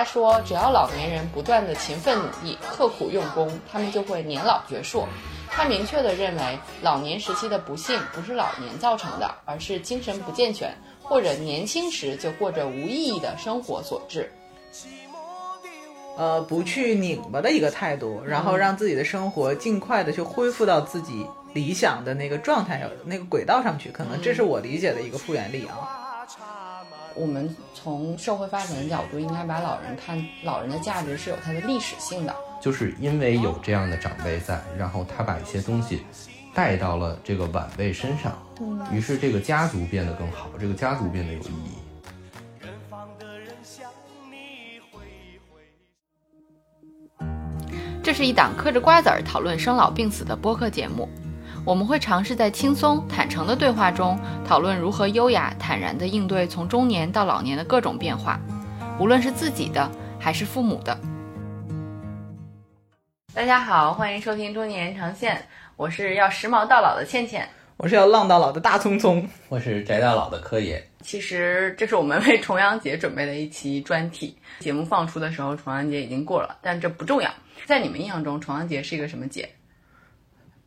他说，只要老年人不断的勤奋努力、刻苦用功，他们就会年老矍铄。他明确的认为，老年时期的不幸不是老年造成的，而是精神不健全或者年轻时就过着无意义的生活所致。呃，不去拧巴的一个态度，然后让自己的生活尽快的去恢复到自己理想的那个状态、那个轨道上去。可能这是我理解的一个复原力啊。我们从社会发展的角度，应该把老人看老人的价值是有它的历史性的。就是因为有这样的长辈在，然后他把一些东西带到了这个晚辈身上，于是这个家族变得更好，这个家族变得有意义。这是一档嗑着瓜子儿讨论生老病死的播客节目，我们会尝试在轻松坦诚的对话中，讨论如何优雅坦然地应对从中年到老年的各种变化，无论是自己的还是父母的。大家好，欢迎收听中年延长线，我是要时髦到老的倩倩，我是要浪到老的大聪聪，我是宅到老的柯野。其实这是我们为重阳节准备的一期专题，节目放出的时候重阳节已经过了，但这不重要。在你们印象中，重阳节是一个什么节？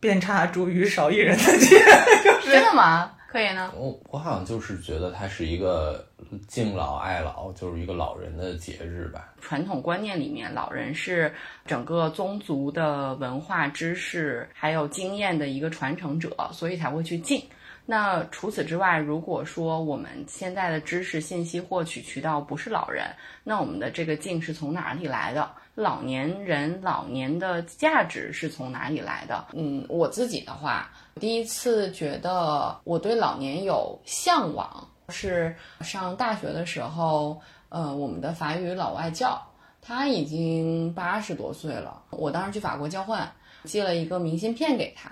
遍插茱萸少一人的节，真的吗？可以呢？我我好像就是觉得它是一个敬老爱老，就是一个老人的节日吧。传统观念里面，老人是整个宗族的文化知识还有经验的一个传承者，所以才会去敬。那除此之外，如果说我们现在的知识信息获取渠道不是老人，那我们的这个敬是从哪里来的？老年人老年的价值是从哪里来的？嗯，我自己的话，第一次觉得我对老年有向往，是上大学的时候，呃，我们的法语老外教他已经八十多岁了，我当时去法国交换，寄了一个明信片给他，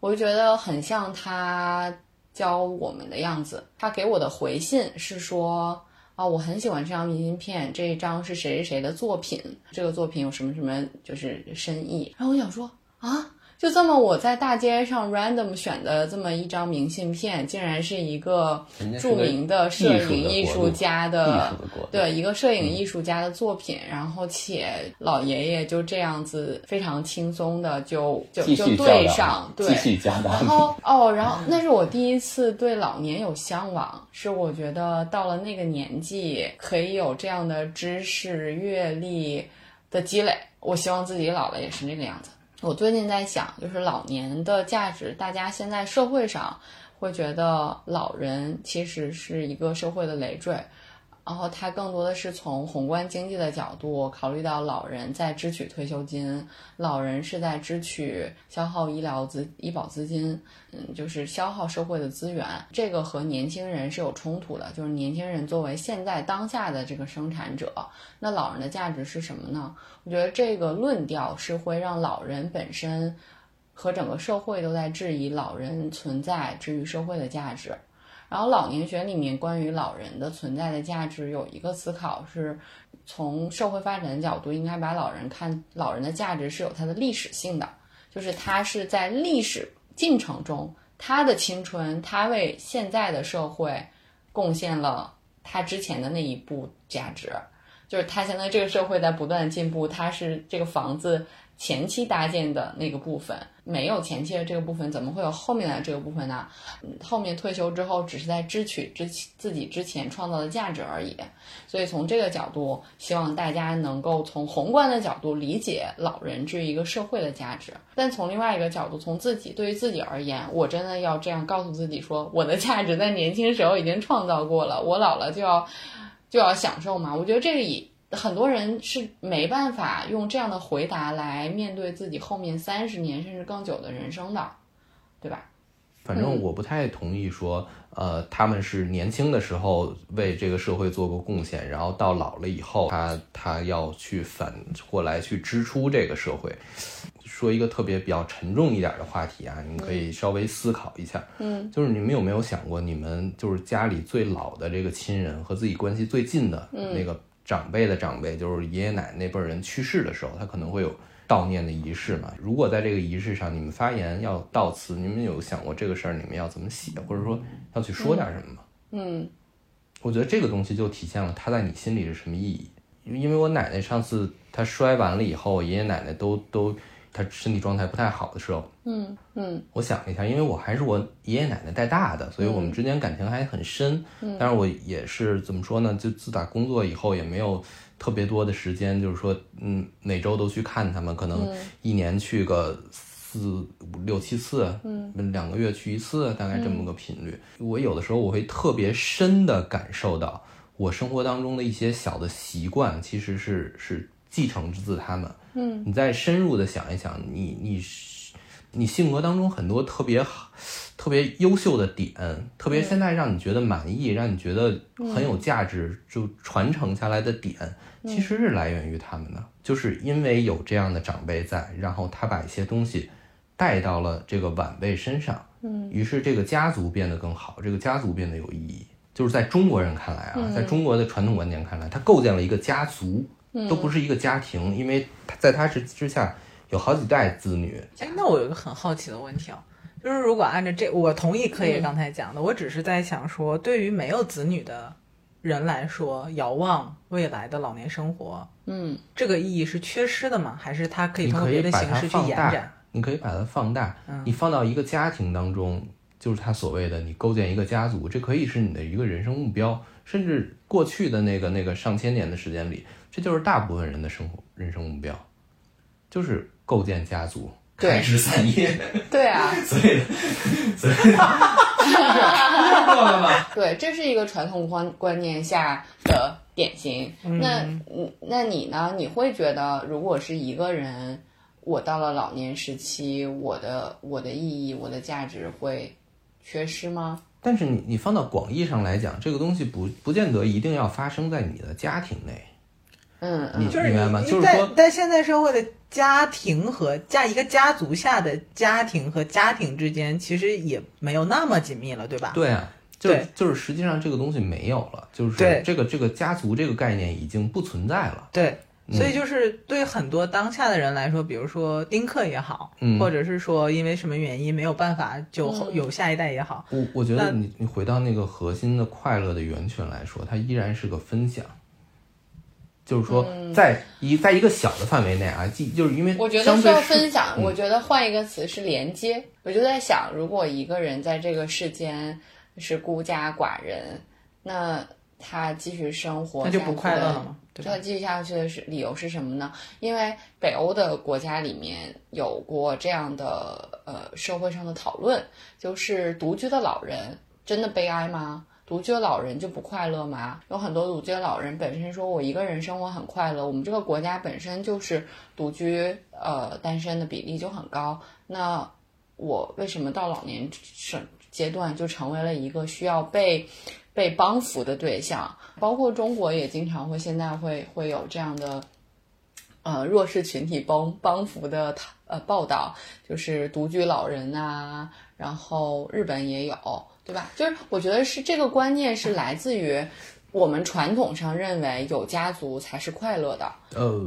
我就觉得很像他。教我们的样子，他给我的回信是说啊，我很喜欢这张明信片，这一张是谁谁谁的作品，这个作品有什么什么就是深意。然后我想说啊。就这么，我在大街上 random 选的这么一张明信片，竟然是一个著名的摄影艺术家的，对一个摄影艺术家的作品。然后且老爷爷就这样子非常轻松的就就就对上，对，然后哦，然后那是我第一次对老年有向往，是我觉得到了那个年纪可以有这样的知识阅历的积累。我希望自己老了也是那个样子。我最近在想，就是老年的价值，大家现在社会上会觉得老人其实是一个社会的累赘。然后它更多的是从宏观经济的角度考虑到老人在支取退休金，老人是在支取消耗医疗资医保资金，嗯，就是消耗社会的资源。这个和年轻人是有冲突的，就是年轻人作为现在当下的这个生产者，那老人的价值是什么呢？我觉得这个论调是会让老人本身和整个社会都在质疑老人存在至于社会的价值。然后老年学里面关于老人的存在的价值有一个思考是，从社会发展的角度，应该把老人看老人的价值是有它的历史性的，就是他是在历史进程中，他的青春，他为现在的社会贡献了他之前的那一步价值，就是他现在这个社会在不断的进步，他是这个房子。前期搭建的那个部分没有前期的这个部分，怎么会有后面的这个部分呢？后面退休之后只是在支取之自己之前创造的价值而已。所以从这个角度，希望大家能够从宏观的角度理解老人这一个社会的价值。但从另外一个角度，从自己对于自己而言，我真的要这样告诉自己说，我的价值在年轻时候已经创造过了，我老了就要就要享受嘛。我觉得这个也。很多人是没办法用这样的回答来面对自己后面三十年甚至更久的人生的，对吧？反正我不太同意说，呃，他们是年轻的时候为这个社会做过贡献，然后到老了以后，他他要去反过来去支出这个社会。说一个特别比较沉重一点的话题啊，你可以稍微思考一下，嗯，就是你们有没有想过，你们就是家里最老的这个亲人和自己关系最近的那个。长辈的长辈，就是爷爷奶奶那辈人去世的时候，他可能会有悼念的仪式嘛。如果在这个仪式上，你们发言要悼词，你们有想过这个事儿，你们要怎么写，或者说要去说点什么吗？嗯，我觉得这个东西就体现了他在你心里是什么意义。因为我奶奶上次她摔完了以后，爷爷奶奶都都她身体状态不太好的时候，嗯嗯，我想了一下，因为我还是我爷爷奶奶带大的，所以我们之间感情还很深。嗯，但是我也是怎么说呢？就自打工作以后，也没有特别多的时间，就是说，嗯，每周都去看他们，可能一年去个。四五六七次，嗯，两个月去一次，大概这么个频率。我有的时候我会特别深的感受到，我生活当中的一些小的习惯，其实是是继承自他们。嗯，你再深入的想一想，你你你性格当中很多特别好、特别优秀的点，特别现在让你觉得满意、让你觉得很有价值，就传承下来的点，其实是来源于他们的，就是因为有这样的长辈在，然后他把一些东西。带到了这个晚辈身上，嗯，于是这个家族变得更好，这个家族变得有意义。就是在中国人看来啊，在中国的传统观念看来，他构建了一个家族，都不是一个家庭，因为他在他之之下有好几代子女。哎，那我有一个很好奇的问题啊，就是如果按照这，我同意柯爷刚才讲的，我只是在想说，对于没有子女的人来说，遥望未来的老年生活，嗯，这个意义是缺失的吗？还是它可以通过别的形式去延展？你可以把它放大，你放到一个家庭当中，就是他所谓的你构建一个家族，这可以是你的一个人生目标，甚至过去的那个那个上千年的时间里，这就是大部分人的生活人生目标，就是构建家族，开枝散叶。对啊，所以，所以，是过了吗？对，这是一个传统观观念下的典型。那，那你呢？你会觉得，如果是一个人？我到了老年时期，我的我的意义，我的价值会缺失吗？但是你你放到广义上来讲，这个东西不不见得一定要发生在你的家庭内。嗯，你明白吗？就是说，在现在社会的家庭和家一个家族下的家庭和家庭之间，其实也没有那么紧密了，对吧？对啊，就就是实际上这个东西没有了，就是这个这个家族这个概念已经不存在了。对。所以就是对很多当下的人来说，比如说丁克也好，或者是说因为什么原因没有办法就有下一代也好，我我觉得你你回到那个核心的快乐的源泉来说，它依然是个分享，就是说在一在一个小的范围内啊，即就是因为我觉得需要分享，我觉得换一个词是连接。我就在想，如果一个人在这个世间是孤家寡人，那他继续生活，那就不快乐了吗？他继续下去的是理由是什么呢？因为北欧的国家里面有过这样的呃社会上的讨论，就是独居的老人真的悲哀吗？独居老人就不快乐吗？有很多独居老人本身说我一个人生活很快乐，我们这个国家本身就是独居呃单身的比例就很高，那我为什么到老年生阶段就成为了一个需要被？被帮扶的对象，包括中国也经常会现在会会有这样的，呃弱势群体帮帮扶的呃报道，就是独居老人呐，然后日本也有，对吧？就是我觉得是这个观念是来自于我们传统上认为有家族才是快乐的。呃。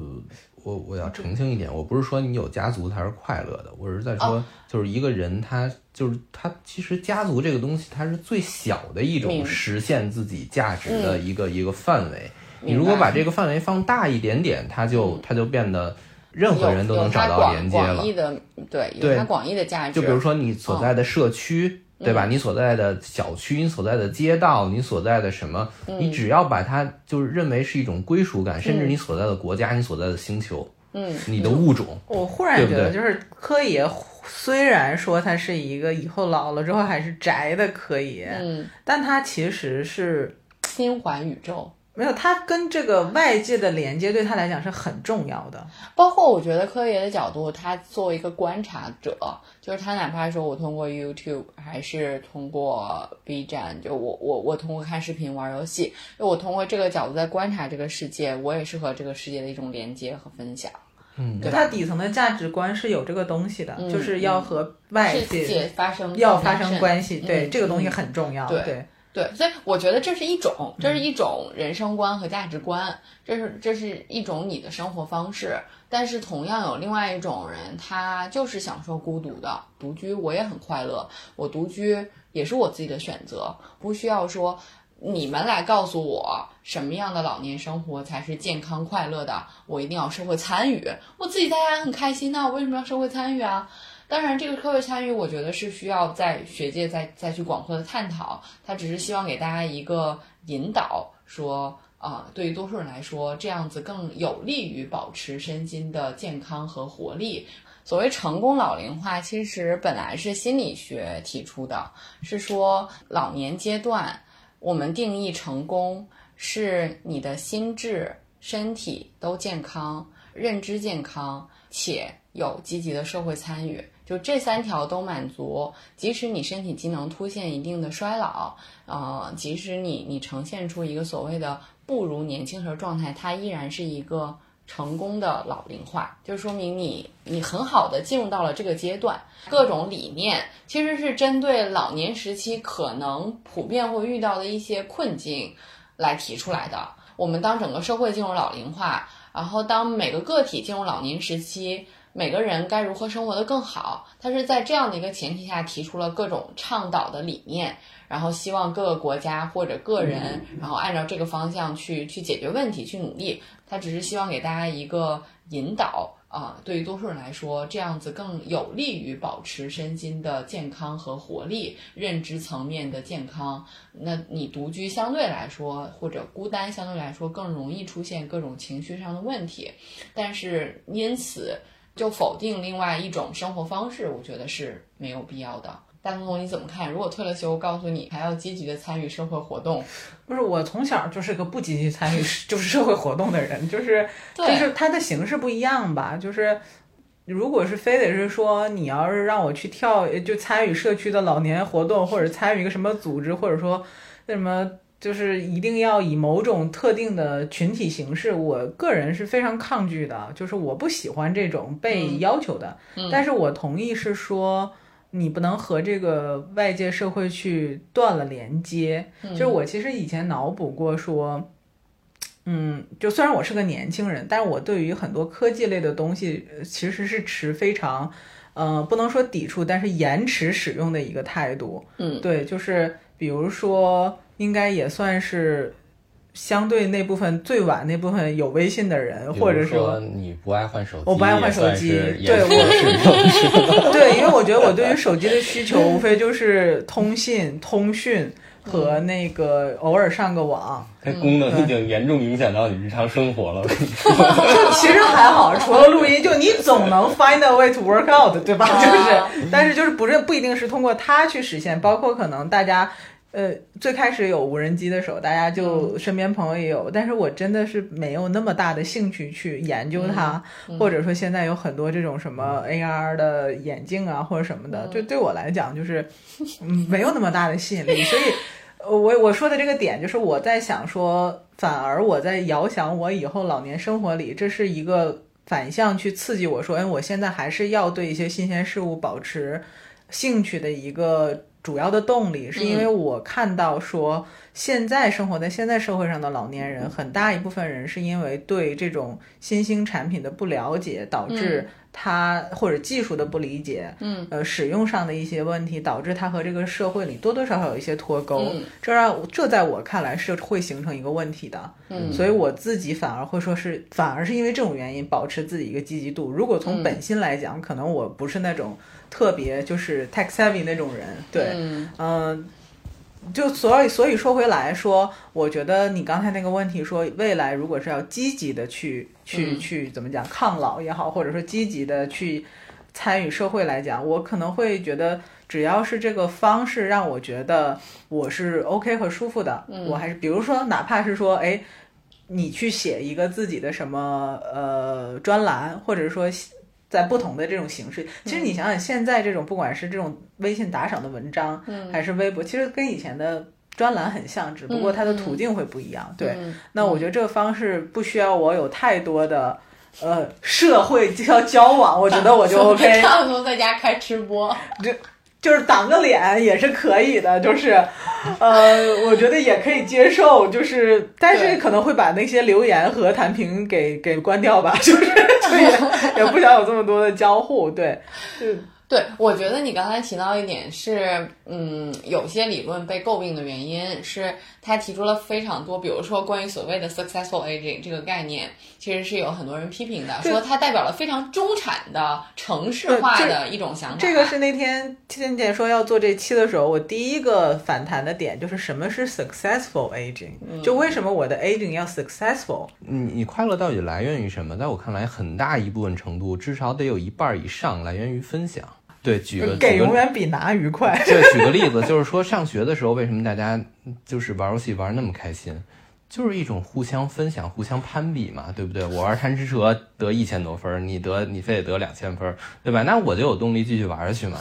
我我要澄清一点，我不是说你有家族才是快乐的，我是在说，就是一个人他就是他，其实家族这个东西，它是最小的一种实现自己价值的一个一个范围。你如果把这个范围放大一点点，它就它就变得任何人都能找到连接了。广义的对，有它广义的价值。就比如说你所在的社区。对吧？你所在的小区，你所在的街道，你所在的什么？你只要把它就是认为是一种归属感，甚至你所在的国家，你所在的星球，嗯，你的物种。我忽然觉得，就是柯爷虽然说他是一个以后老了之后还是宅的柯爷，嗯，但他其实是心怀宇宙。没有，他跟这个外界的连接对他来讲是很重要的。包括我觉得科爷的角度，他作为一个观察者，就是他哪怕说我通过 YouTube 还是通过 B 站，就我我我通过看视频玩游戏，就我通过这个角度在观察这个世界，我也是和这个世界的一种连接和分享。嗯，他底层的价值观是有这个东西的，就是要和外界发生要发生关系，对这个东西很重要。对。对，对所以我觉得这是一种，这是一种人生观和价值观，这是这是一种你的生活方式。但是同样有另外一种人，他就是享受孤独的独居，我也很快乐，我独居也是我自己的选择，不需要说你们来告诉我什么样的老年生活才是健康快乐的？我一定要社会参与，我自己在家很开心呐，我为什么要社会参与啊？当然，这个社会参与，我觉得是需要在学界再再去广阔的探讨。他只是希望给大家一个引导，说啊，对于多数人来说，这样子更有利于保持身心的健康和活力。所谓成功老龄化，其实本来是心理学提出的，是说老年阶段。我们定义成功是你的心智、身体都健康，认知健康，且有积极的社会参与，就这三条都满足。即使你身体机能出现一定的衰老，呃，即使你你呈现出一个所谓的不如年轻时候状态，它依然是一个。成功的老龄化，就说明你你很好的进入到了这个阶段。各种理念其实是针对老年时期可能普遍会遇到的一些困境来提出来的。我们当整个社会进入老龄化，然后当每个个体进入老年时期。每个人该如何生活的更好？他是在这样的一个前提下提出了各种倡导的理念，然后希望各个国家或者个人，然后按照这个方向去去解决问题，去努力。他只是希望给大家一个引导啊，对于多数人来说，这样子更有利于保持身心的健康和活力，认知层面的健康。那你独居相对来说，或者孤单相对来说，更容易出现各种情绪上的问题。但是因此。就否定另外一种生活方式，我觉得是没有必要的。大东东，你怎么看？如果退了休，告诉你还要积极的参与社会活动，不是我从小就是个不积极参与 就是社会活动的人，就是就是它的形式不一样吧。就是如果是非得是说你要是让我去跳，就参与社区的老年活动，或者参与一个什么组织，或者说那什么。就是一定要以某种特定的群体形式，我个人是非常抗拒的。就是我不喜欢这种被要求的。但是我同意是说，你不能和这个外界社会去断了连接。就是我其实以前脑补过说，嗯，就虽然我是个年轻人，但是我对于很多科技类的东西其实是持非常，呃，不能说抵触，但是延迟使用的一个态度。嗯，对，就是比如说。应该也算是相对那部分最晚那部分有微信的人，或者说你不爱换手机，我不爱换手机，对，我是 对，因为我觉得我对于手机的需求无非就是通信、通讯和那个偶尔上个网。它功能已经严重影响到你日常生活了。就其实还好，除了录音，就你总能 find a way to work out，对吧？就是，但是就是不是不一定是通过它去实现，包括可能大家。呃，最开始有无人机的时候，大家就身边朋友也有，但是我真的是没有那么大的兴趣去研究它，或者说现在有很多这种什么 AR 的眼镜啊或者什么的，就对我来讲就是没有那么大的吸引力。所以，我我说的这个点就是我在想说，反而我在遥想我以后老年生活里，这是一个反向去刺激我说，哎，我现在还是要对一些新鲜事物保持兴趣的一个。主要的动力是因为我看到说，现在生活在现在社会上的老年人，很大一部分人是因为对这种新兴产品的不了解，导致他或者技术的不理解，嗯，呃，使用上的一些问题，导致他和这个社会里多多少少有一些脱钩。这让这在我看来是会形成一个问题的。嗯，所以我自己反而会说是，反而是因为这种原因保持自己一个积极度。如果从本心来讲，可能我不是那种。特别就是 tech savvy 那种人，对，嗯，就所以所以说回来说，我觉得你刚才那个问题说，未来如果是要积极的去去去怎么讲抗老也好，或者说积极的去参与社会来讲，我可能会觉得，只要是这个方式让我觉得我是 OK 和舒服的，我还是比如说哪怕是说，哎，你去写一个自己的什么呃专栏，或者说。在不同的这种形式，其实你想想，现在这种不管是这种微信打赏的文章，还是微博，其实跟以前的专栏很像，只不过它的途径会不一样。对，那我觉得这个方式不需要我有太多的呃社会交交往，我觉得我就 OK。差不多在家开直播。就是挡个脸也是可以的，就是，呃，我觉得也可以接受，就是，但是可能会把那些留言和弹屏给给关掉吧，就是，也也不想有这么多的交互，对，对，我觉得你刚才提到一点是，嗯，有些理论被诟病的原因是，他提出了非常多，比如说关于所谓的 successful aging 这个概念，其实是有很多人批评的，说它代表了非常中产的城市化的一种想法。这个是那天倩姐说要做这期的时候，我第一个反弹的点就是什么是 successful aging，就为什么我的 aging 要 successful？你你快乐到底来源于什么？在我看来，很大一部分程度，至少得有一半以上来源于分享。对，举个给永远比拿愉快。对，举个例子，就是说上学的时候，为什么大家就是玩游戏玩那么开心？就是一种互相分享、互相攀比嘛，对不对？我玩贪吃蛇得一千多分，你得你非得得两千分，对吧？那我就有动力继续玩下去嘛，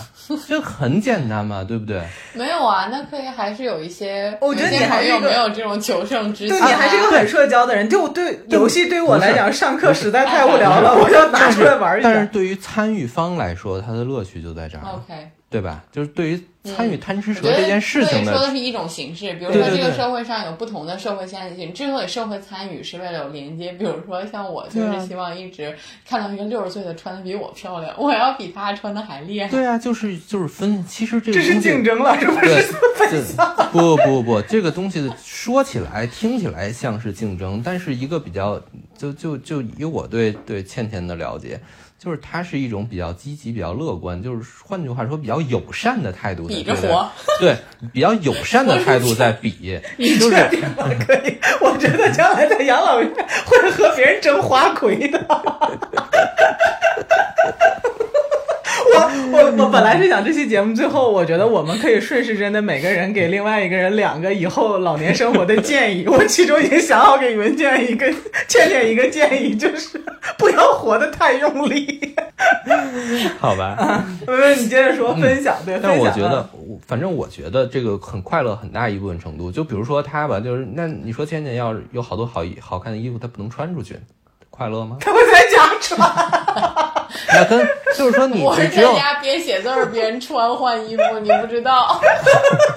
就很简单嘛，对不对？没有啊，那可以还是有一些。我觉得你还有没有这种求胜之心？对你还是一个很社交的人。就对游戏对于我来讲，上课实在太无聊了，我要拿出来玩一下。但是对于参与方来说，他的乐趣就在这儿。OK。对吧？就是对于参与贪吃蛇这件事情的，说的是一种形式。比如说，这个社会上有不同的社会现象，之所以社会参与是为了有连接。比如说，像我就是希望一直看到一个六十岁的穿的比我漂亮，我要比她穿的还厉害。对啊，就是就是分，其实这个这是竞争了，是不是？分享？不不不不，这个东西说起来听起来像是竞争，但是一个比较，就就就以我对对倩倩的了解。就是他是一种比较积极、比较乐观，就是换句话说，比较友善的态度。比着活，对，比较友善的态度在比。你确定吗？可以，我觉得将来在养老院会和别人争花魁的。我我我本来是想这期节目最后，我觉得我们可以顺时针的每个人给另外一个人两个以后老年生活的建议。我其中已经想好给文建一个倩倩一个建议，就是 不要活得太用力。好吧，嗯，你接着说分享对。但我觉得，反正我觉得这个很快乐，很大一部分程度。就比如说他吧，就是那你说倩倩要有好多好好看的衣服，她不能穿出去，快乐吗？他会在家穿。那跟就是说，你我是在家边写字儿边穿换衣服，你不知道。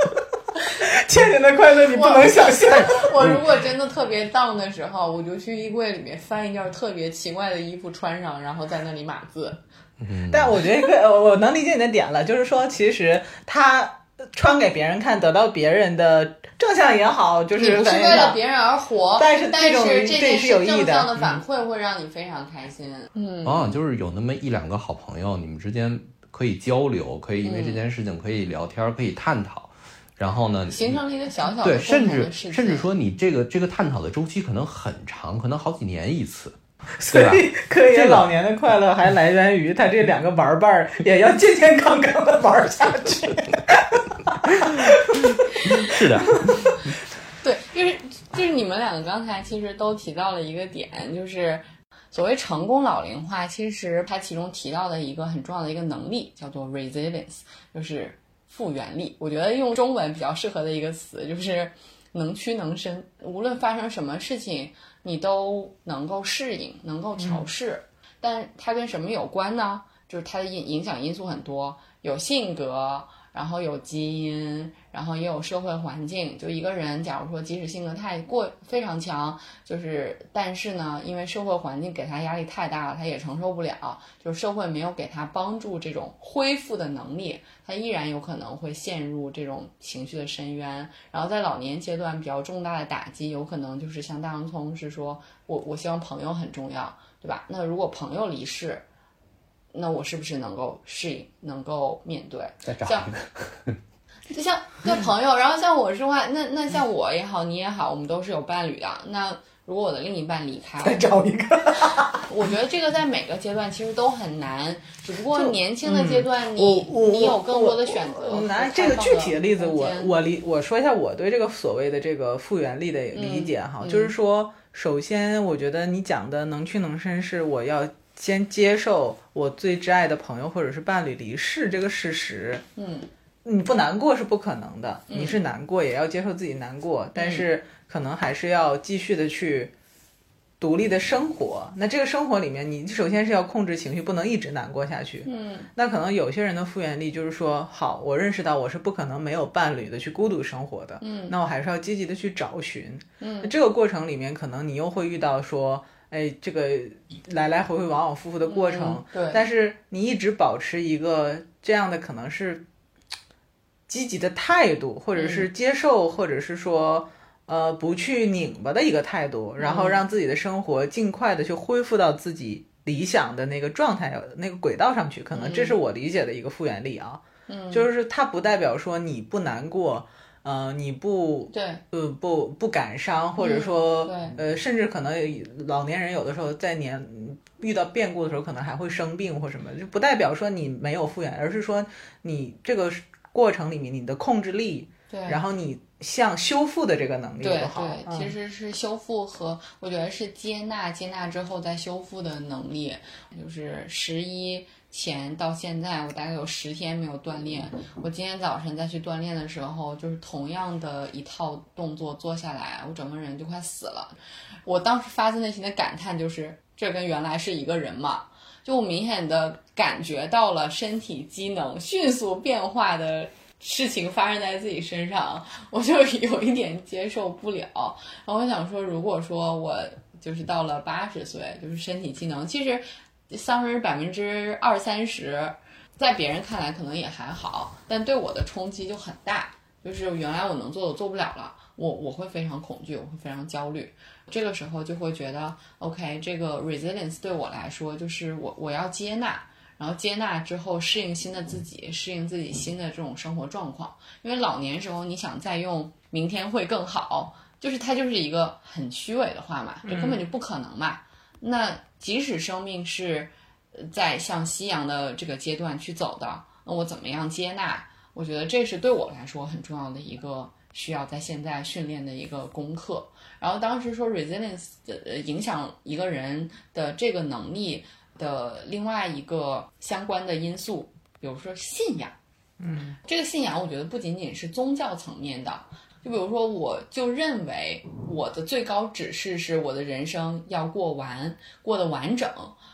倩倩的快乐你不能想象。我如果真的特别荡的时候，我就去衣柜里面翻一件特别奇怪的衣服穿上，然后在那里码字。嗯，但我觉得我我能理解你的点了，就是说，其实他穿给别人看，得到别人的。正向也好，就是不是为了别人而活，但是但是这件是有正向的反馈会让你非常开心。嗯，往往就是有那么一两个好朋友，你们之间可以交流，可以因为这件事情可以聊天，可以探讨。然后呢，形成了一个小小对，甚至甚至说你这个这个探讨的周期可能很长，可能好几年一次。所以，可以老年的快乐还来源于他这两个玩伴儿也要健健康康的玩下去。是的，对，就是就是你们两个刚才其实都提到了一个点，就是所谓成功老龄化，其实它其中提到的一个很重要的一个能力叫做 resilience，就是复原力。我觉得用中文比较适合的一个词就是能屈能伸，无论发生什么事情，你都能够适应，能够调试。但它跟什么有关呢？就是它的影影响因素很多，有性格。然后有基因，然后也有社会环境。就一个人，假如说即使性格太过非常强，就是但是呢，因为社会环境给他压力太大了，他也承受不了。就是社会没有给他帮助这种恢复的能力，他依然有可能会陷入这种情绪的深渊。然后在老年阶段比较重大的打击，有可能就是像大洋葱是说，我我希望朋友很重要，对吧？那如果朋友离世。那我是不是能够适应，能够面对？再找一个，就像像朋友，然后像我说话，那那像我也好，你也好，我们都是有伴侣的。那如果我的另一半离开，再找一个，我觉得这个在每个阶段其实都很难。只不过年轻的阶段，你你有更多的选择。拿这个具体的例子，我我理我说一下我对这个所谓的这个复原力的理解哈，就是说，首先我觉得你讲的能屈能伸是我要。先接受我最挚爱的朋友或者是伴侣离世这个事实，嗯，你不难过是不可能的，你是难过也要接受自己难过，但是可能还是要继续的去独立的生活。那这个生活里面，你首先是要控制情绪，不能一直难过下去。嗯，那可能有些人的复原力就是说，好，我认识到我是不可能没有伴侣的去孤独生活的。嗯，那我还是要积极的去找寻。嗯，这个过程里面，可能你又会遇到说。哎，这个来来回回、往往复复的过程。对。但是你一直保持一个这样的可能是积极的态度，或者是接受，或者是说呃不去拧巴的一个态度，然后让自己的生活尽快的去恢复到自己理想的那个状态、那个轨道上去。可能这是我理解的一个复原力啊。嗯。就是它不代表说你不难过。呃，你不对，呃，不不感伤，或者说，呃，甚至可能老年人有的时候在年遇到变故的时候，可能还会生病或什么，就不代表说你没有复原，而是说你这个过程里面你的控制力，对，然后你像修复的这个能力对好，对，其实是修复和我觉得是接纳，接纳之后再修复的能力，就是十一。前到现在，我大概有十天没有锻炼。我今天早晨再去锻炼的时候，就是同样的一套动作做下来，我整个人就快死了。我当时发自内心的感叹就是，这跟原来是一个人嘛？就我明显的感觉到了身体机能迅速变化的事情发生在自己身上，我就有一点接受不了。然后我想说，如果说我就是到了八十岁，就是身体机能其实。丧失百分之二三十，在别人看来可能也还好，但对我的冲击就很大。就是原来我能做的做不了了，我我会非常恐惧，我会非常焦虑。这个时候就会觉得，OK，这个 resilience 对我来说就是我我要接纳，然后接纳之后适应新的自己，适应自己新的这种生活状况。因为老年时候你想再用明天会更好，就是它就是一个很虚伪的话嘛，这根本就不可能嘛。那即使生命是在向夕阳的这个阶段去走的，那我怎么样接纳？我觉得这是对我来说很重要的一个需要在现在训练的一个功课。然后当时说 resilience 的影响一个人的这个能力的另外一个相关的因素，比如说信仰。嗯，这个信仰我觉得不仅仅是宗教层面的。就比如说，我就认为我的最高指示是我的人生要过完，过得完整。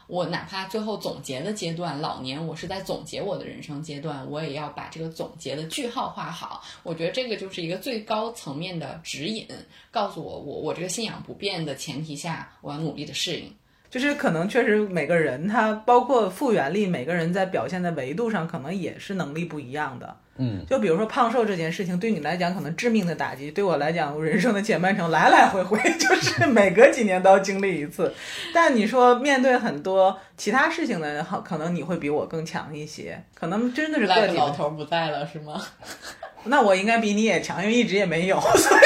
我哪怕最后总结的阶段，老年我是在总结我的人生阶段，我也要把这个总结的句号画好。我觉得这个就是一个最高层面的指引，告诉我，我我这个信仰不变的前提下，我要努力的适应。就是可能确实每个人他包括复原力，每个人在表现的维度上可能也是能力不一样的。嗯，就比如说胖瘦这件事情，对你来讲可能致命的打击，对我来讲，人生的前半程来来回回 就是每隔几年都要经历一次。但你说面对很多其他事情呢，可能你会比我更强一些，可能真的是个体。老头不在了是吗？那我应该比你也强，因为一直也没有，所以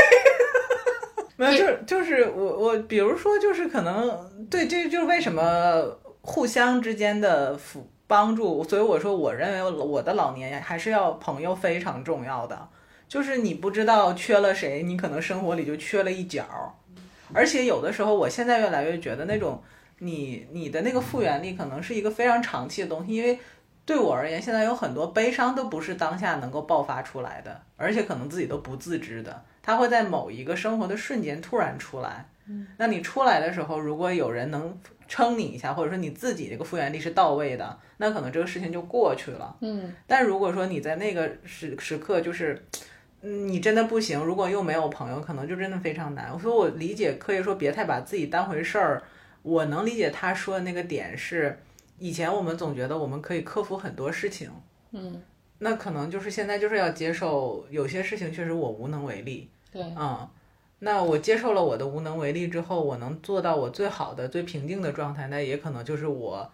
没有，就是就是我我比如说就是可能对，这就是为什么互相之间的辅。帮助，所以我说，我认为我的老年还是要朋友非常重要的。就是你不知道缺了谁，你可能生活里就缺了一角。而且有的时候，我现在越来越觉得那种你你的那个复原力可能是一个非常长期的东西。因为对我而言，现在有很多悲伤都不是当下能够爆发出来的，而且可能自己都不自知的，它会在某一个生活的瞬间突然出来。那你出来的时候，如果有人能。撑你一下，或者说你自己这个复原力是到位的，那可能这个事情就过去了。嗯，但如果说你在那个时时刻就是，你真的不行，如果又没有朋友，可能就真的非常难。我说我理解，可以说别太把自己当回事儿。我能理解他说的那个点是，以前我们总觉得我们可以克服很多事情，嗯，那可能就是现在就是要接受有些事情确实我无能为力。对，嗯。那我接受了我的无能为力之后，我能做到我最好的、最平静的状态，那也可能就是我，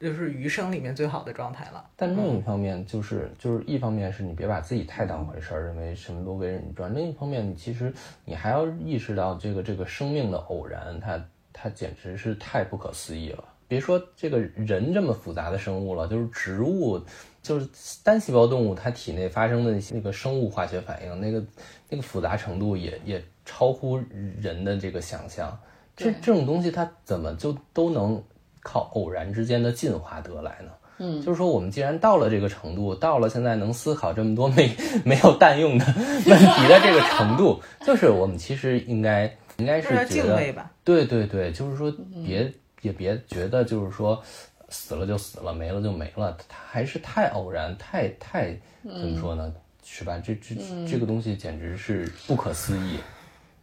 就是余生里面最好的状态了。但另一方面，就是就是一方面是你别把自己太当回事儿，认为什么都为人转；另一方面，你其实你还要意识到这个这个生命的偶然，它它简直是太不可思议了。别说这个人这么复杂的生物了，就是植物，就是单细胞动物，它体内发生的那个生物化学反应，那个那个复杂程度也也。超乎人的这个想象，这这种东西它怎么就都能靠偶然之间的进化得来呢？嗯，就是说我们既然到了这个程度，到了现在能思考这么多没 没有蛋用的问题的这个程度，就是我们其实应该应该是觉得，对对对，就是说别也别觉得就是说死了就死了，没了就没了，它还是太偶然，太太怎么说呢？是吧？这这这个东西简直是不可思议。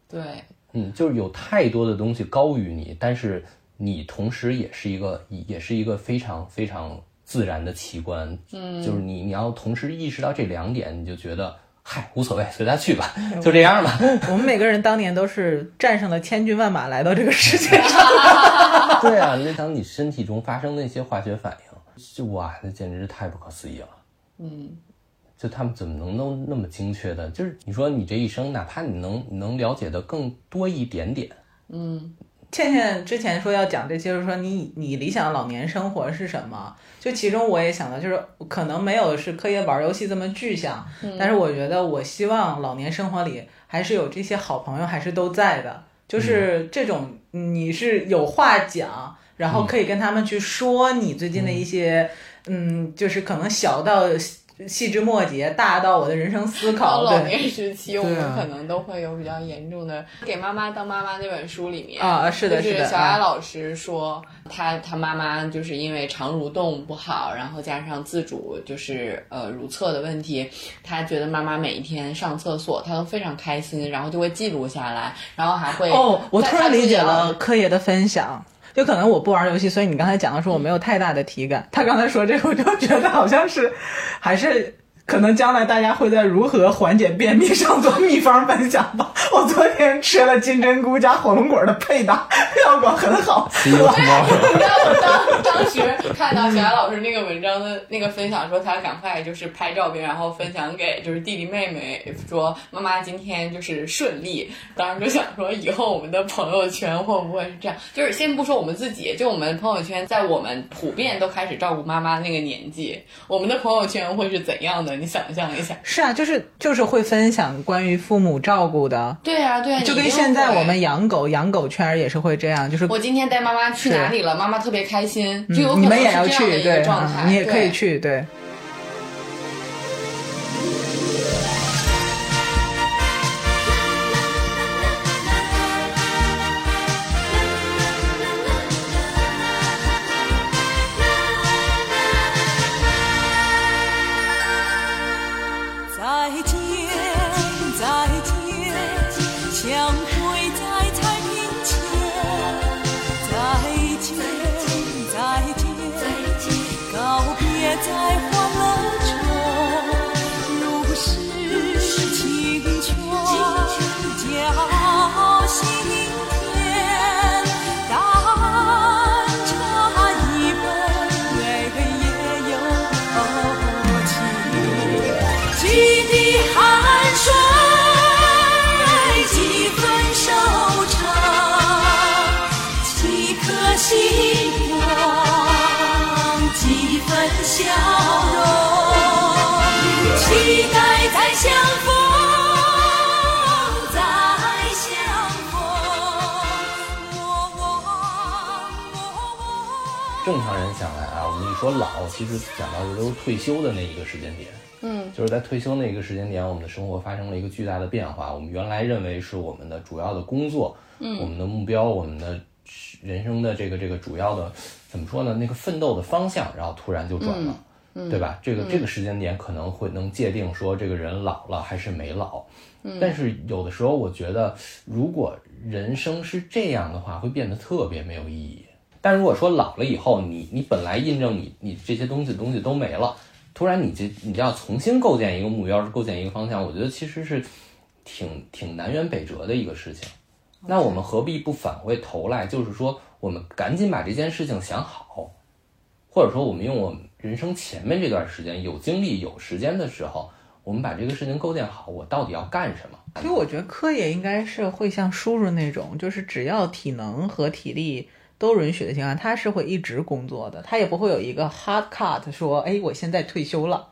对，嗯，就是有太多的东西高于你，但是你同时也是一个，也是一个非常非常自然的奇观。嗯，就是你你要同时意识到这两点，你就觉得嗨无所谓，随他去吧，就这样吧。我们每个人当年都是战胜了千军万马来到这个世界上。对啊，那当你身体中发生那些化学反应，就哇，那简直是太不可思议了。嗯。就他们怎么能都那么精确的？就是你说你这一生，哪怕你能能了解的更多一点点，嗯。倩倩之前说要讲这些，就是说你你理想的老年生活是什么？就其中我也想到，就是可能没有是科爷玩游戏这么具象，但是我觉得我希望老年生活里还是有这些好朋友，还是都在的。就是这种你是有话讲，然后可以跟他们去说你最近的一些，嗯，就是可能小到。细枝末节，大到我的人生思考。老年时期，我们可能都会有比较严重的。给妈妈当妈妈那本书里面啊，是的，是的。小雅老师说，她她妈妈就是因为肠蠕动不好，然后加上自主就是呃如厕的问题，她觉得妈妈每一天上厕所，她都非常开心，然后就会记录下来，然后还会哦，我突然理解了柯爷的分享。就可能我不玩游戏，所以你刚才讲的时候我没有太大的体感。他刚才说这个，我就觉得好像是，还是。可能将来大家会在如何缓解便秘上做秘方分享吧。我昨天吃了金针菇加火龙果的配搭，效果很好。你知道我当当时看到小雅老师那个文章的那个分享，说他赶快就是拍照片，然后分享给就是弟弟妹妹，说妈妈今天就是顺利。当时就想说，以后我们的朋友圈会不会是这样？就是先不说我们自己，就我们朋友圈，在我们普遍都开始照顾妈妈那个年纪，我们的朋友圈会是怎样的？你想象一下，是啊，就是就是会分享关于父母照顾的，对啊，对，就跟现在我们养狗养狗圈也是会这样，就是我今天带妈妈去哪里了，妈妈特别开心，就有可能你们也要去，对，你也可以去，对。正说老，其实讲到的都是退休的那一个时间点。嗯，就是在退休那个时间点，我们的生活发生了一个巨大的变化。我们原来认为是我们的主要的工作，嗯，我们的目标，我们的人生的这个这个主要的怎么说呢？那个奋斗的方向，然后突然就转了，对吧？这个这个时间点可能会能界定说这个人老了还是没老。嗯，但是有的时候我觉得，如果人生是这样的话，会变得特别没有意义。但如果说老了以后，你你本来印证你你这些东西东西都没了，突然你这你就要重新构建一个目标，构建一个方向，我觉得其实是挺挺南辕北辙的一个事情。那我们何必不返回头来，就是说我们赶紧把这件事情想好，或者说我们用我们人生前面这段时间有精力有时间的时候，我们把这个事情构建好，我到底要干什么？所以我觉得科也应该是会像叔叔那种，就是只要体能和体力。都允许的情况下，他是会一直工作的，他也不会有一个 hard cut 说，哎，我现在退休了。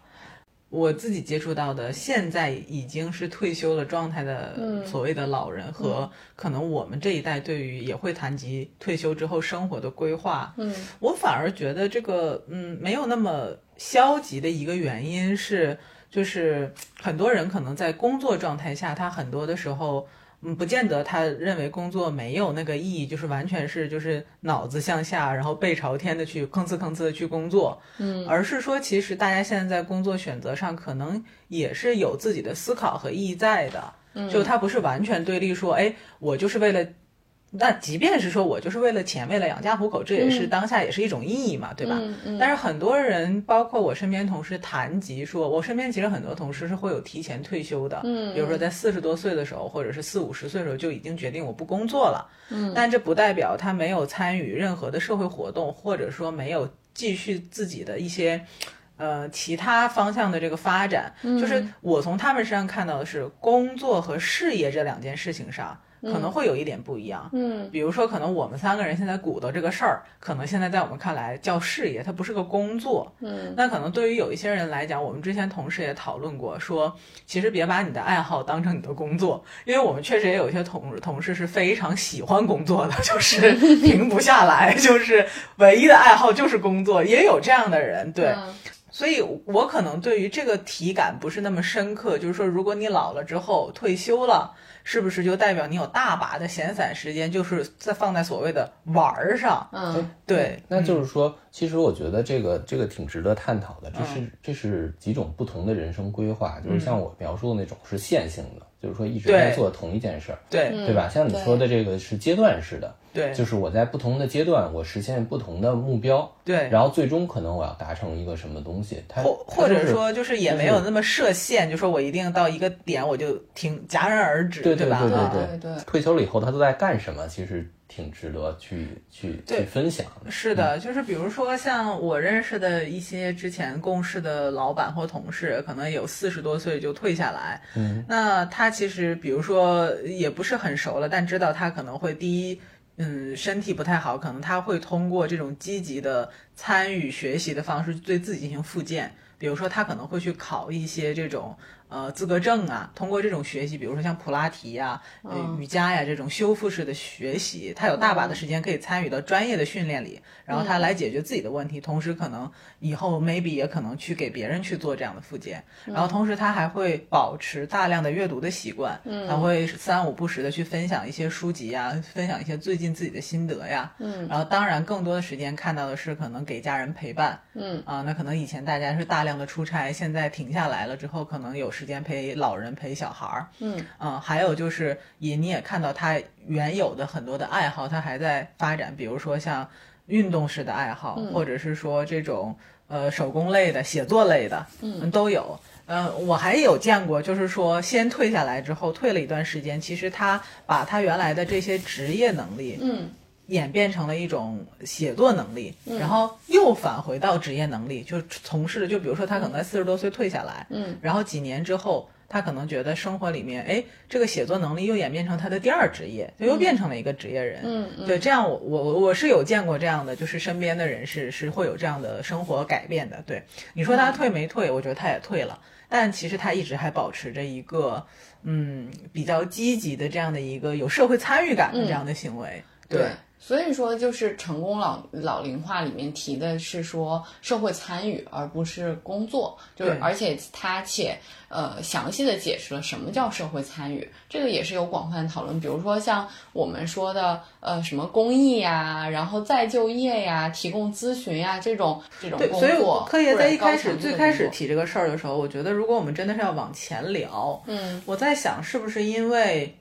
我自己接触到的，现在已经是退休了状态的所谓的老人，和可能我们这一代对于也会谈及退休之后生活的规划，嗯，我反而觉得这个，嗯，没有那么消极的一个原因是，就是很多人可能在工作状态下，他很多的时候。嗯，不见得他认为工作没有那个意义，就是完全是就是脑子向下，然后背朝天的去吭哧吭哧的去工作，嗯，而是说其实大家现在在工作选择上可能也是有自己的思考和意义在的，就他不是完全对立说，哎，我就是为了那即便是说我就是为了钱，为了养家糊口，这也是当下也是一种意义嘛，对吧？但是很多人，包括我身边同事谈及说，我身边其实很多同事是会有提前退休的，嗯，比如说在四十多岁的时候，或者是四五十岁的时候就已经决定我不工作了，嗯，但这不代表他没有参与任何的社会活动，或者说没有继续自己的一些呃其他方向的这个发展。就是我从他们身上看到的是，工作和事业这两件事情上。可能会有一点不一样，嗯，比如说，可能我们三个人现在鼓捣这个事儿，可能现在在我们看来叫事业，它不是个工作，嗯，那可能对于有一些人来讲，我们之前同事也讨论过，说其实别把你的爱好当成你的工作，因为我们确实也有一些同同事是非常喜欢工作的，就是 停不下来，就是唯一的爱好就是工作，也有这样的人，对，所以我可能对于这个体感不是那么深刻，就是说，如果你老了之后退休了。是不是就代表你有大把的闲散时间，就是在放在所谓的玩儿上？嗯，对，那就是说，其实我觉得这个这个挺值得探讨的。这是这是几种不同的人生规划，就是像我描述的那种是线性的，就是说一直在做同一件事儿，对对吧？像你说的这个是阶段式的。对，就是我在不同的阶段，我实现不同的目标。对，然后最终可能我要达成一个什么东西，或或者说就是也没有那么设限，就说我一定到一个点我就停戛然而止，对吧？对对对对。退休了以后他都在干什么？其实挺值得去去去分享。是的，就是比如说像我认识的一些之前共事的老板或同事，可能有四十多岁就退下来。嗯，那他其实比如说也不是很熟了，但知道他可能会第一。嗯，身体不太好，可能他会通过这种积极的参与学习的方式，对自己进行复健。比如说，他可能会去考一些这种。呃，资格证啊，通过这种学习，比如说像普拉提呀、呃瑜伽呀这种修复式的学习，他有大把的时间可以参与到专业的训练里，然后他来解决自己的问题，同时可能以后 maybe 也可能去给别人去做这样的复健，然后同时他还会保持大量的阅读的习惯，他会三五不时的去分享一些书籍呀，分享一些最近自己的心得呀，嗯，然后当然更多的时间看到的是可能给家人陪伴，嗯啊，那可能以前大家是大量的出差，现在停下来了之后，可能有。时间陪老人陪小孩儿，嗯嗯，还有就是也你也看到他原有的很多的爱好，他还在发展，比如说像运动式的爱好，或者是说这种呃手工类的、写作类的，嗯都有。嗯，我还有见过，就是说先退下来之后，退了一段时间，其实他把他原来的这些职业能力，嗯。演变成了一种写作能力，然后又返回到职业能力，就从事就比如说他可能在四十多岁退下来，嗯，然后几年之后，他可能觉得生活里面，哎，这个写作能力又演变成他的第二职业，就又变成了一个职业人，嗯，对，这样我我我是有见过这样的，就是身边的人是是会有这样的生活改变的。对，你说他退没退？我觉得他也退了，但其实他一直还保持着一个嗯比较积极的这样的一个有社会参与感的这样的行为，对。所以说，就是成功老老龄化里面提的是说社会参与，而不是工作。就是而且他且呃详细的解释了什么叫社会参与，这个也是有广泛讨论。比如说像我们说的呃什么公益呀，然后再就业呀，提供咨询呀这种这种工作。所以柯爷在一开始最开始提这个事儿的时候，我觉得如果我们真的是要往前聊，嗯，我在想是不是因为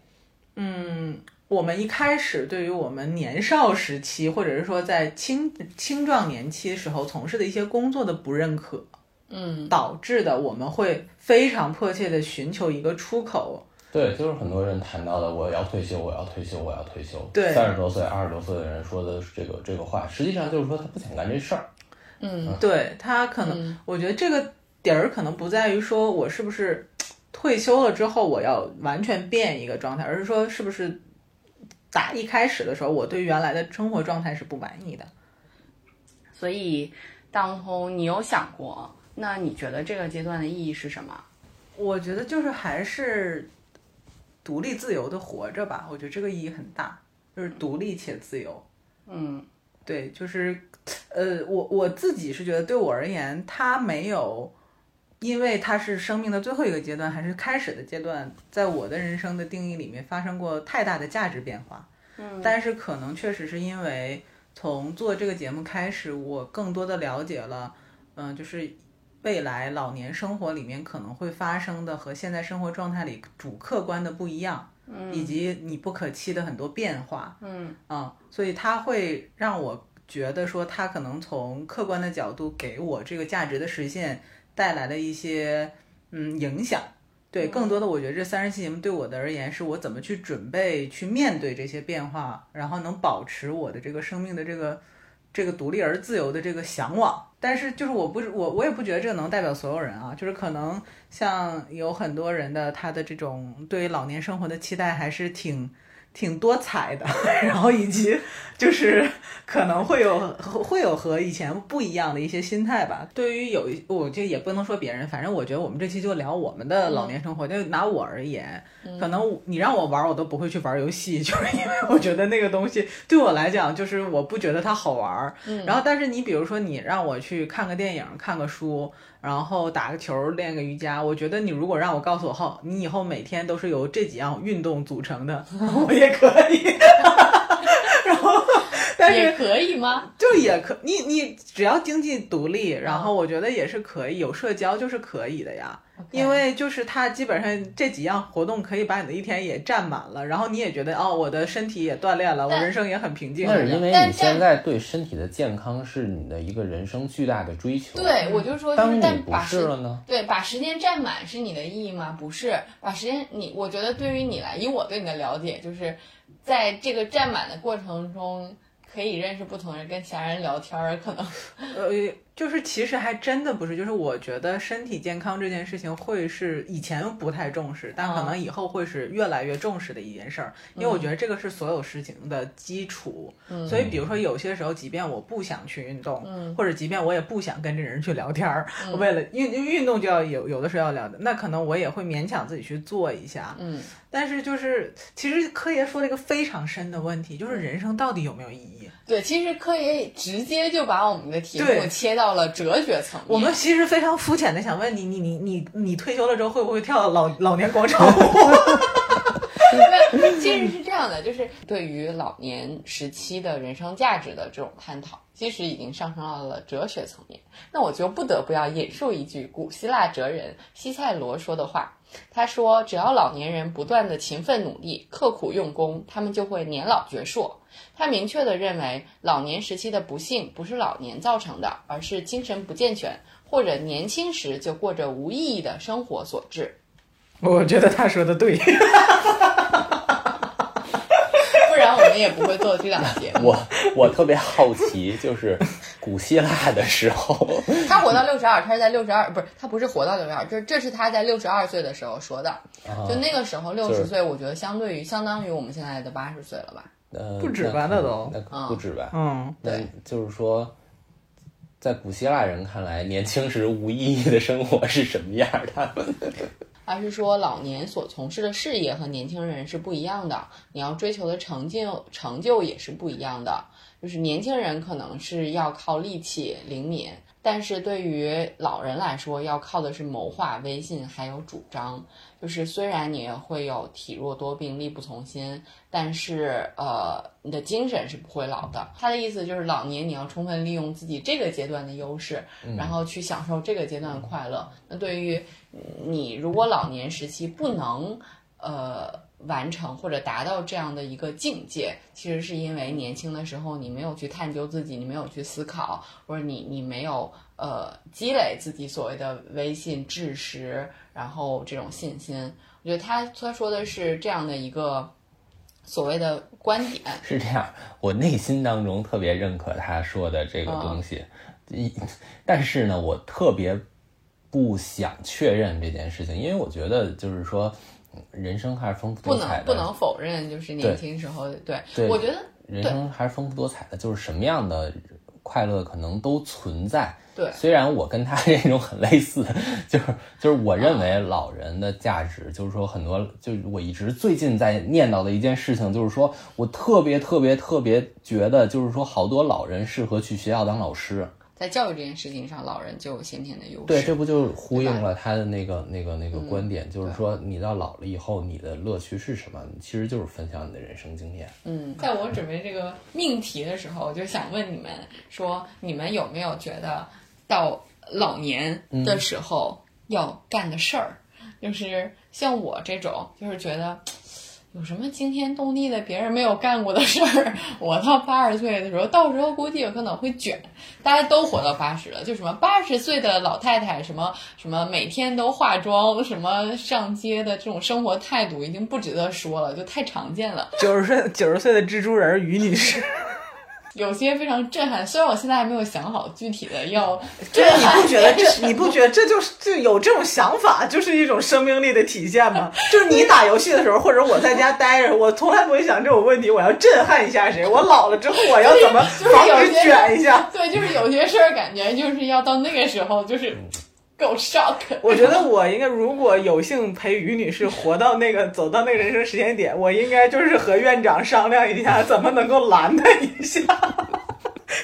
嗯。我们一开始对于我们年少时期，或者是说在青青壮年期的时候从事的一些工作的不认可，嗯，导致的我们会非常迫切的寻求一个出口。对，就是很多人谈到的，我要退休，我要退休，我要退休。对，三十多岁、二十多岁的人说的这个这个话，实际上就是说他不想干这事儿。嗯，对他可能，我觉得这个底儿可能不在于说我是不是 退休了之后我要完全变一个状态，而是说是不是。打一开始的时候，我对原来的生活状态是不满意的，所以当通，你有想过，那你觉得这个阶段的意义是什么？我觉得就是还是独立自由的活着吧。我觉得这个意义很大，就是独立且自由。嗯，对，就是，呃，我我自己是觉得，对我而言，他没有。因为它是生命的最后一个阶段，还是开始的阶段，在我的人生的定义里面发生过太大的价值变化。嗯，但是可能确实是因为从做这个节目开始，我更多的了解了，嗯，就是未来老年生活里面可能会发生的和现在生活状态里主客观的不一样。以及你不可期的很多变化，嗯啊，所以它会让我觉得说，它可能从客观的角度给我这个价值的实现带来的一些嗯影响。对，更多的我觉得这三十期节目对我的而言，是我怎么去准备、去面对这些变化，然后能保持我的这个生命的这个这个独立而自由的这个向往。但是就是我不我我也不觉得这个能代表所有人啊，就是可能像有很多人的他的这种对于老年生活的期待还是挺。挺多彩的，然后以及就是可能会有会有和以前不一样的一些心态吧。对于有一，我就也不能说别人，反正我觉得我们这期就聊我们的老年生活。就拿我而言，可能你让我玩，我都不会去玩游戏，就是因为我觉得那个东西对我来讲，就是我不觉得它好玩。然后，但是你比如说，你让我去看个电影、看个书。然后打个球，练个瑜伽。我觉得你如果让我告诉我后，你以后每天都是由这几样运动组成的，我也可以。但是也可以吗？就也可，你你只要经济独立，然后我觉得也是可以，有社交就是可以的呀。因为就是他基本上这几样活动可以把你的一天也占满了，然后你也觉得哦，我的身体也锻炼了，我人生也很平静。那是因为你现在对身体的健康是你的一个人生巨大的追求。对，我就说，当你不是了呢？对，把时间占满是你的意义吗？不是，把时间你，我觉得对于你来，以我对你的了解，就是在这个占满的过程中，可以认识不同人，跟其他人聊天儿，可能。就是其实还真的不是，就是我觉得身体健康这件事情会是以前不太重视，但可能以后会是越来越重视的一件事儿。因为我觉得这个是所有事情的基础。所以比如说有些时候，即便我不想去运动，或者即便我也不想跟这人去聊天儿，为了运运动就要有有的时候要聊的，那可能我也会勉强自己去做一下。嗯。但是就是其实柯爷说了一个非常深的问题，就是人生到底有没有意义？对，其实柯爷直接就把我们的题目切到。到了哲学层面，我们其实非常肤浅的想问你，你你你你退休了之后会不会跳老老年广场舞？其实是这样的，就是对于老年时期的人生价值的这种探讨，其实已经上升到了哲学层面。那我就不得不要引述一句古希腊哲人西塞罗说的话，他说：“只要老年人不断的勤奋努力、刻苦用功，他们就会年老矍铄。”他明确地认为，老年时期的不幸不是老年造成的，而是精神不健全或者年轻时就过着无意义的生活所致。我觉得他说的对，然我们也不会做这档节目。我我特别好奇，就是古希腊的时候，他活到六十二，他是在六十二，不是他不是活到六十二，这这是他在六十二岁的时候说的。就那个时候六十岁，我觉得相对于相当于我们现在的八十岁了吧。呃，不止吧？那都那不止吧？嗯，对，就是说，在古希腊人看来，年轻时无意义的生活是什么样？他们还是说，老年所从事的事业和年轻人是不一样的，你要追求的成就成就也是不一样的。就是年轻人可能是要靠力气灵敏。但是对于老人来说，要靠的是谋划、威信，还有主张。就是虽然你会有体弱多病、力不从心，但是呃，你的精神是不会老的。他的意思就是，老年你要充分利用自己这个阶段的优势，然后去享受这个阶段的快乐。那对于你，如果老年时期不能呃。完成或者达到这样的一个境界，其实是因为年轻的时候你没有去探究自己，你没有去思考，或者你你没有呃积累自己所谓的威信、知识，然后这种信心。我觉得他他说的是这样的一个所谓的观点。是这样，我内心当中特别认可他说的这个东西，一但是呢，我特别不想确认这件事情，因为我觉得就是说。人生还是丰富多彩的，不能不能否认，就是年轻时候对，我觉得人生还是丰富多彩的，就是什么样的快乐可能都存在。对，虽然我跟他这种很类似，就是就是我认为老人的价值，就是说很多，就是我一直最近在念叨的一件事情，就是说我特别特别特别觉得，就是说好多老人适合去学校当老师。在教育这件事情上，老人就有先天的优势。对，这不就呼应了他的那个、那个、那个观点，就是说，你到老了以后，你的乐趣是什么？其实就是分享你的人生经验。嗯，在我准备这个命题的时候，我就想问你们说，你们有没有觉得到老年的时候要干的事儿？就是像我这种，就是觉得有什么惊天动地的别人没有干过的事儿？我到八十岁的时候，到时候估计有可能会卷。大家都活到八十了，就什么八十岁的老太太，什么什么每天都化妆，什么上街的这种生活态度，已经不值得说了，就太常见了。九十岁九十岁的蜘蛛人于女士。有些非常震撼，虽然我现在还没有想好具体的要。这你不觉得这你不觉得这就是就有这种想法，就是一种生命力的体现吗？就是你打游戏的时候，或者我在家待着，我从来不会想这种问题，我要震撼一下谁？我老了之后我要怎么防止卷一下？对，就是有些事儿感觉就是要到那个时候，就是。够 shock！我觉得我应该，如果有幸陪于女士活到那个 走到那个人生时间点，我应该就是和院长商量一下，怎么能够拦她一下。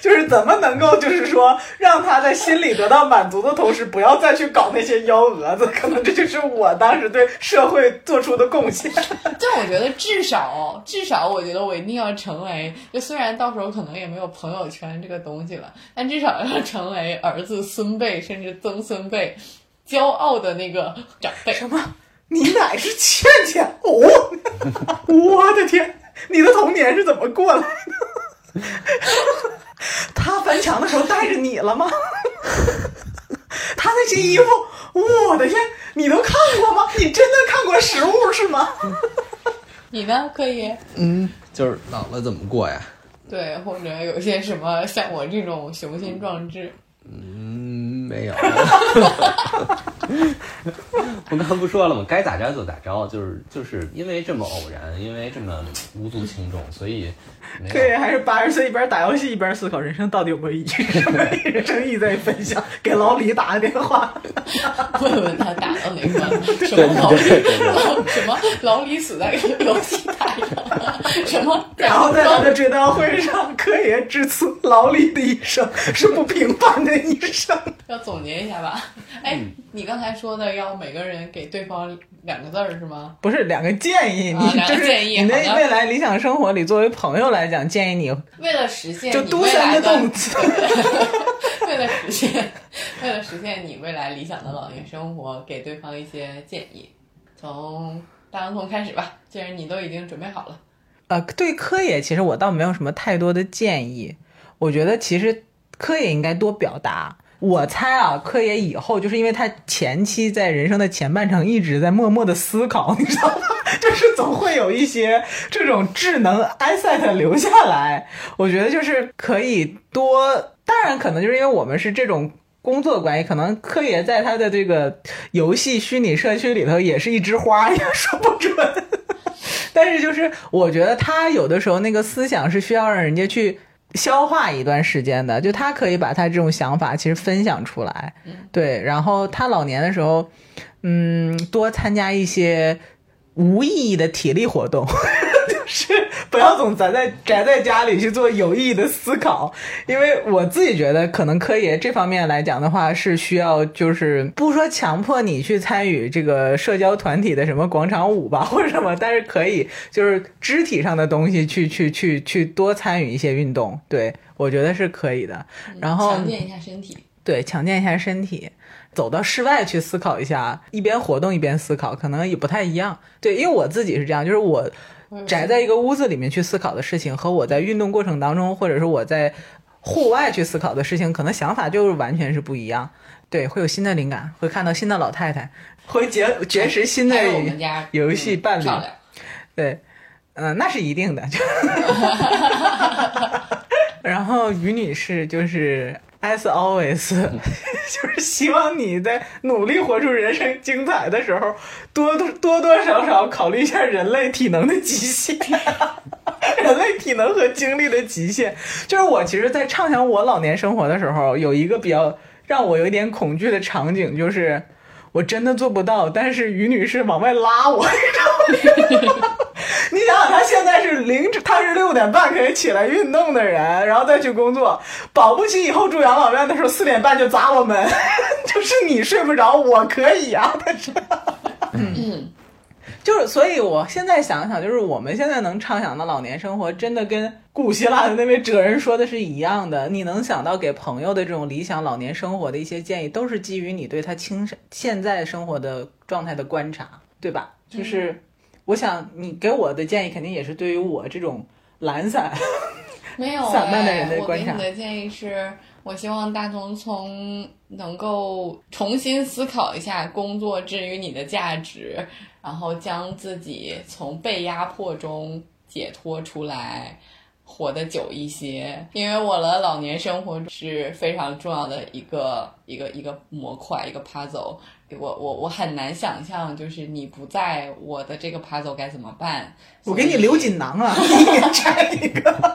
就是怎么能够，就是说让他在心里得到满足的同时，不要再去搞那些幺蛾子。可能这就是我当时对社会做出的贡献。但我觉得，至少至少，我觉得我一定要成为，就虽然到时候可能也没有朋友圈这个东西了，但至少要成为儿子、孙辈甚至曾孙辈骄傲的那个长辈。什么？你奶是倩倩？哦，我的天！你的童年是怎么过来的？他翻墙的时候带着你了吗？他那些衣服，我的天，你都看过吗？你真的看过实物是吗？你呢？可以？嗯，就是老了怎么过呀？对，或者有些什么像我这种雄心壮志。嗯，没有。我刚不说了吗？该咋着就咋着，就是就是因为这么偶然，因为这么无足轻重，所以。对，还是八十岁一边打游戏一边思考人生到底有没有意义？什么人生意义在分享？给老李打个电话，问问他打到哪个什么老李？什么老李死在游戏台上？什么？然后在他的追悼会上，柯爷致辞：老李的一生是不平凡的一生。要总结一下吧？哎，你刚才说的要每个人给对方两个字儿是吗？不是两个建议，你就是你的未来理想生活里，作为朋友来讲，建议你为了实现就多三个动词，为了实现，为了实现你未来理想的老年生活，给对方一些建议。从大洋葱开始吧，既然你都已经准备好了。呃，对科野，其实我倒没有什么太多的建议。我觉得其实科野应该多表达。我猜啊，柯爷以后就是因为他前期在人生的前半程一直在默默的思考，你知道吗？就是总会有一些这种智能 asset 留下来。我觉得就是可以多，当然可能就是因为我们是这种工作关系，可能柯爷在他的这个游戏虚拟社区里头也是一枝花，也说不准。但是就是我觉得他有的时候那个思想是需要让人家去。消化一段时间的，就他可以把他这种想法其实分享出来，对，然后他老年的时候，嗯，多参加一些无意义的体力活动。是不要总宅在宅在家里去做有意义的思考，因为我自己觉得可能科研这方面来讲的话是需要，就是不说强迫你去参与这个社交团体的什么广场舞吧 或者什么，但是可以就是肢体上的东西去去去去多参与一些运动，对我觉得是可以的。然后强健一下身体，对，强健一下身体，走到室外去思考一下，一边活动一边思考，可能也不太一样。对，因为我自己是这样，就是我。宅在一个屋子里面去思考的事情，和我在运动过程当中，或者是我在户外去思考的事情，可能想法就是完全是不一样。对，会有新的灵感，会看到新的老太太，会结结识新的 游戏伴侣。对，嗯，那是一定的。然后于女士就是。As always，就是希望你在努力活出人生精彩的时候，多多多多少少考虑一下人类体能的极限，人类体能和精力的极限。就是我其实，在畅想我老年生活的时候，有一个比较让我有一点恐惧的场景，就是我真的做不到，但是于女士往外拉我，你知道吗？你想想，他现在是凌晨，他是六点半可以起来运动的人，然后再去工作，保不齐以后住养老院的时候四点半就砸我们，就是你睡不着，我可以啊。但是，嗯，就是，所以我现在想想，就是我们现在能畅想的老年生活，真的跟古希腊的那位哲人说的是一样的。你能想到给朋友的这种理想老年生活的一些建议，都是基于你对他亲身现在生活的状态的观察，对吧？就是。我想你给我的建议肯定也是对于我这种懒散、没有散漫的人的观察。我给你的建议是，我希望大聪聪能够重新思考一下工作之于你的价值，然后将自己从被压迫中解脱出来。活得久一些，因为我的老年生活是非常重要的一个一个一个模块，一个 puzzle。我我我很难想象，就是你不在我的这个 puzzle 该怎么办。我给你留锦囊啊，一人拆一个。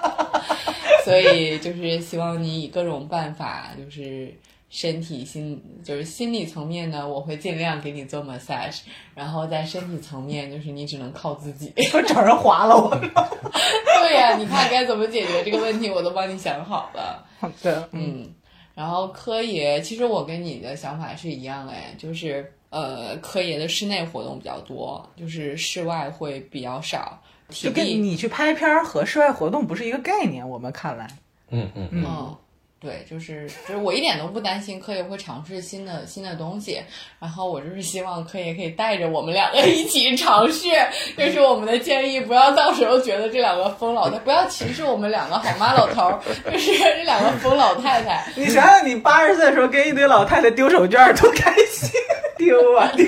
所以就是希望你以各种办法，就是。身体心就是心理层面呢，我会尽量给你做 massage，然后在身体层面，就是你只能靠自己。我 找人划了我。对呀，你看该怎么解决这个问题，我都帮你想好了。好的，嗯。然后科爷，其实我跟你的想法是一样哎，就是呃，科爷的室内活动比较多，就是室外会比较少。就跟你去拍片儿和室外活动不是一个概念，我们看来。嗯嗯嗯。对，就是就是我一点都不担心科爷会尝试新的新的东西，然后我就是希望科爷可以带着我们两个一起尝试，这是我们的建议，不要到时候觉得这两个疯老太，不要歧视我们两个好吗，老头儿，就是这两个疯老太太。你想想，你八十岁的时候跟一堆老太太丢手绢多开心，丢啊丢。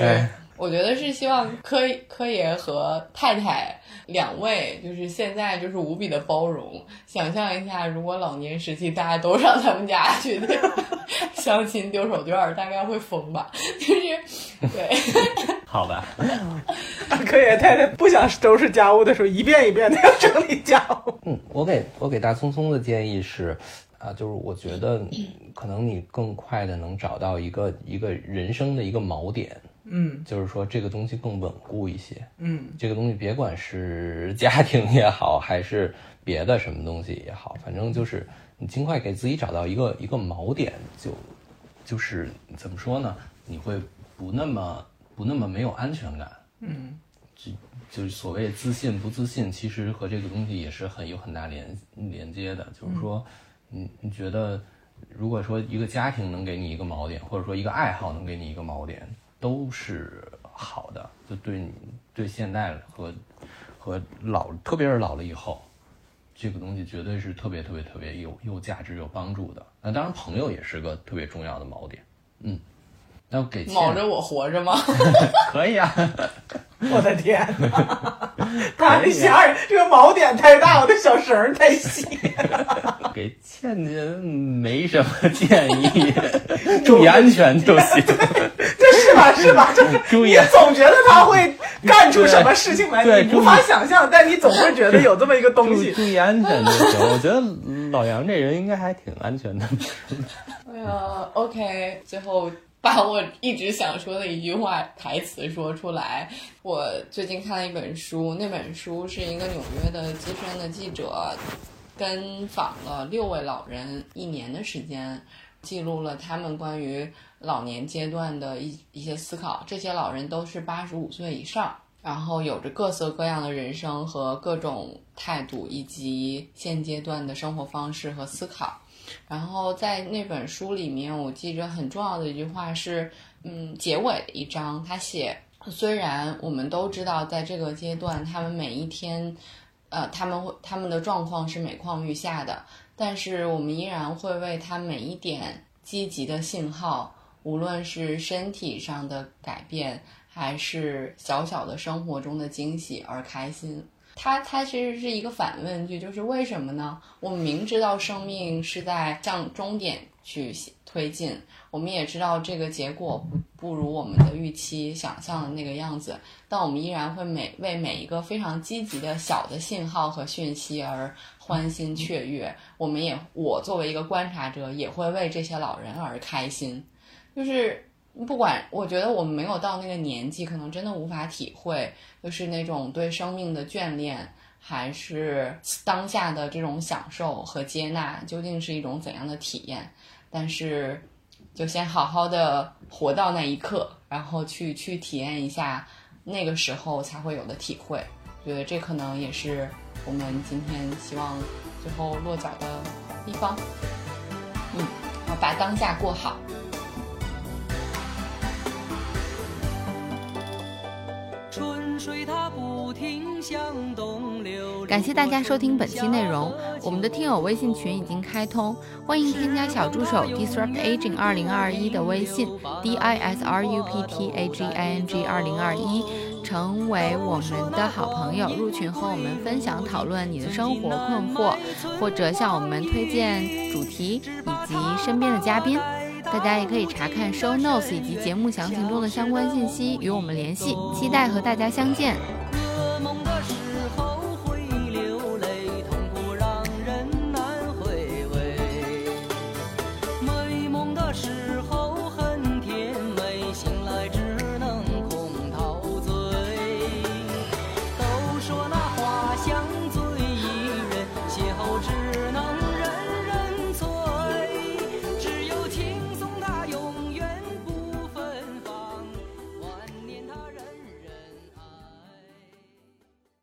哎，我觉得是希望科科爷和太太。两位就是现在就是无比的包容，想象一下，如果老年时期大家都上他们家去相亲丢手绢，大概会疯吧？就是对，好吧。科爷，太太不想收拾家务的时候，一遍一遍的要整理家务。嗯，我给我给大聪聪的建议是，啊，就是我觉得可能你更快的能找到一个一个人生的一个锚点。嗯，就是说这个东西更稳固一些。嗯，这个东西别管是家庭也好，还是别的什么东西也好，反正就是你尽快给自己找到一个一个锚点，就就是怎么说呢？你会不那么不那么没有安全感。嗯，就就是所谓自信不自信，其实和这个东西也是很有很大连连接的。就是说，你你觉得，如果说一个家庭能给你一个锚点，或者说一个爱好能给你一个锚点。都是好的，就对你对现代和和老，特别是老了以后，这个东西绝对是特别特别特别有有价值、有帮助的。那当然，朋友也是个特别重要的锚点。嗯，要给锚着我活着吗？可以啊。我的天，太吓人！这个锚点太大，我的小绳太细。给倩倩没什么建议，注意安全就行。这是吧？是吧？就是注意，总觉得他会干出什么事情来，你无法想象，但你总会觉得有这么一个东西。注意安全就行。我觉得老杨这人应该还挺安全的。哎呀，OK，最后。把我一直想说的一句话台词说出来。我最近看了一本书，那本书是一个纽约的资深的记者，跟访了六位老人一年的时间，记录了他们关于老年阶段的一一些思考。这些老人都是八十五岁以上，然后有着各色各样的人生和各种态度，以及现阶段的生活方式和思考。然后在那本书里面，我记着很重要的一句话是，嗯，结尾一章，他写，虽然我们都知道，在这个阶段，他们每一天，呃，他们会他们的状况是每况愈下的，但是我们依然会为他每一点积极的信号，无论是身体上的改变，还是小小的生活中的惊喜而开心。它它其实是一个反问句，就是为什么呢？我们明知道生命是在向终点去推进，我们也知道这个结果不不如我们的预期想象的那个样子，但我们依然会每为每一个非常积极的小的信号和讯息而欢欣雀跃。我们也，我作为一个观察者，也会为这些老人而开心，就是。不管，我觉得我们没有到那个年纪，可能真的无法体会，就是那种对生命的眷恋，还是当下的这种享受和接纳，究竟是一种怎样的体验？但是，就先好好的活到那一刻，然后去去体验一下那个时候才会有的体会。觉得这可能也是我们今天希望最后落脚的地方。嗯，好，把当下过好。春水它不停向感谢大家收听本期内容。我们的听友微信群已经开通，欢迎添加小助手 disrupt aging 二零二一的微信 d i s r u p t a g i n g 二零二一，成为我们的好朋友。入群和我们分享讨论你的生活困惑，或者向我们推荐主题以及身边的嘉宾。大家也可以查看 show notes 以及节目详情中的相关信息，与我们联系。期待和大家相见。